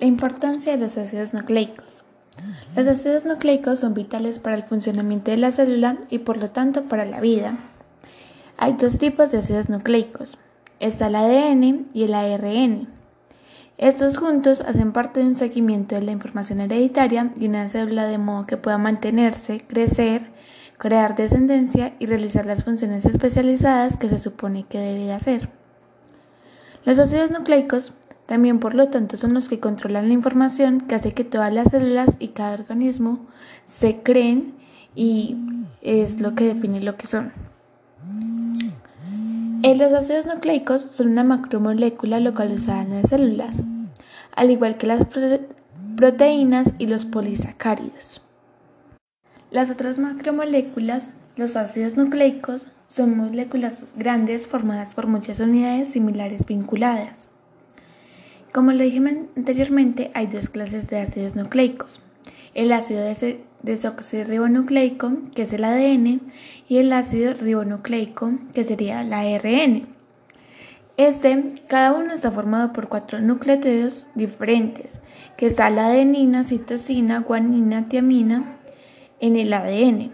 La importancia de los ácidos nucleicos. Los ácidos nucleicos son vitales para el funcionamiento de la célula y por lo tanto para la vida. Hay dos tipos de ácidos nucleicos. Está el ADN y el ARN. Estos juntos hacen parte de un seguimiento de la información hereditaria de una célula de modo que pueda mantenerse, crecer, crear descendencia y realizar las funciones especializadas que se supone que debe de hacer. Los ácidos nucleicos también, por lo tanto, son los que controlan la información que hace que todas las células y cada organismo se creen y es lo que define lo que son. Eh, los ácidos nucleicos son una macromolécula localizada en las células, al igual que las proteínas y los polisacáridos. Las otras macromoléculas, los ácidos nucleicos, son moléculas grandes formadas por muchas unidades similares vinculadas. Como lo dije anteriormente, hay dos clases de ácidos nucleicos. El ácido desoxirribonucleico, que es el ADN, y el ácido ribonucleico, que sería el ARN. Este, cada uno está formado por cuatro nucleótidos diferentes, que está la adenina, citosina, guanina, tiamina en el ADN.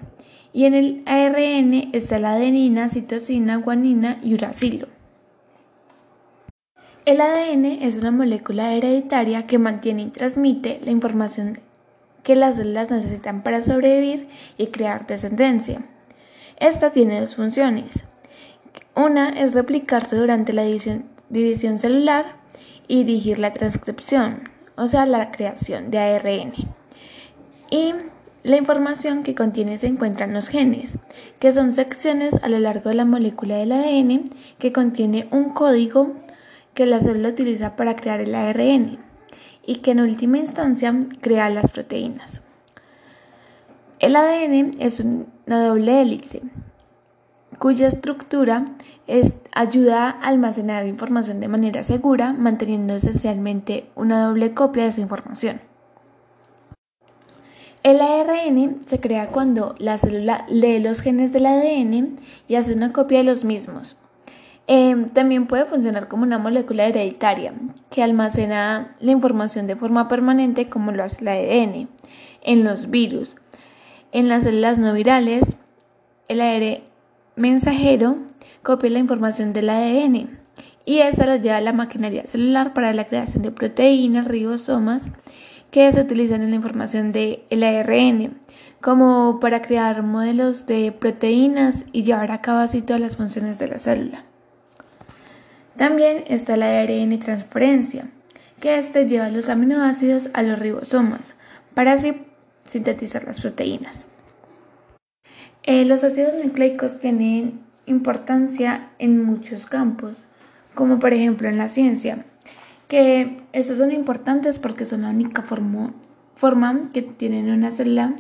Y en el ARN está la adenina, citosina, guanina y uracilo. El ADN es una molécula hereditaria que mantiene y transmite la información que las células necesitan para sobrevivir y crear descendencia. Esta tiene dos funciones. Una es replicarse durante la división, celular y dirigir la transcripción, o sea, la creación de ARN. Y la información que contiene se encuentra en los genes, que son secciones a lo largo de la molécula del ADN que contiene un código que la célula utiliza para crear el ARN y que en última instancia crea las proteínas. El ADN es una doble hélice cuya estructura es, ayuda a almacenar información de manera segura, manteniendo esencialmente una doble copia de esa información. El ARN se crea cuando la célula lee los genes del ADN y hace una copia de los mismos, Em, también puede funcionar como una molécula hereditaria que almacena la información de forma permanente como lo hace el ADN en los virus. En las células no virales, el ARN mensajero copia la información del ADN y esta la lleva a la maquinaria celular para la creación de proteínas, ribosomas que se utilizan en la información del ARN como para crear modelos de proteínas y llevar a cabo así todas las funciones de la célula. También está la ARN transferencia, que éste lleva los aminoácidos a los ribosomas para así sintetizar las proteínas. Eh, los ácidos nucleicos tienen importancia en muchos campos, como por ejemplo en la ciencia, que estos son importantes porque son la única forma, forma que tienen una célula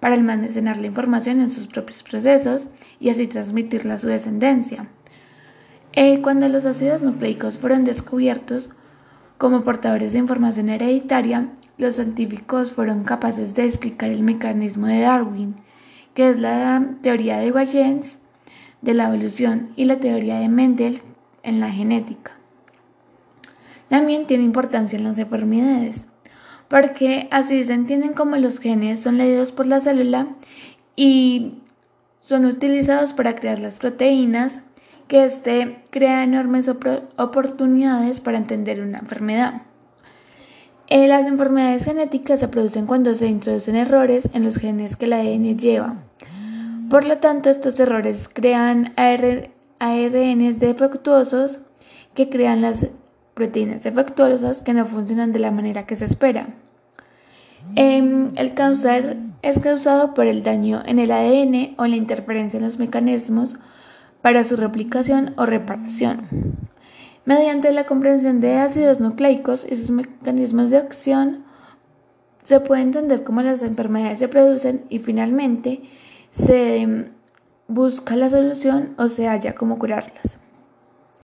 para almacenar la información en sus propios procesos y así transmitirla a su descendencia. Eh, cuando los ácidos nucleicos fueron descubiertos como portadores de información hereditaria, los científicos fueron capaces de explicar el mecanismo de Darwin, que es la teoría de Huygens de la evolución y la teoría de Mendel en la genética. También tiene importancia en las enfermedades, porque así se entienden como los genes son leídos por la célula y son utilizados para crear las proteínas que éste crea enormes oportunidades para entender una enfermedad. Eh, las enfermedades genéticas se producen cuando se introducen errores en los genes que el ADN lleva. Por lo tanto, estos errores crean ARNs defectuosos que crean las proteínas defectuosas que no funcionan de la manera que se espera. Em, el cáncer es causado por el daño en el ADN o la interferencia en los mecanismos para su replicación o reparación. Mediante la comprensión de ácidos nucleicos y sus mecanismos de acción, se puede entender cómo las enfermedades se producen y finalmente se busca la solución o se halla cómo curarlas.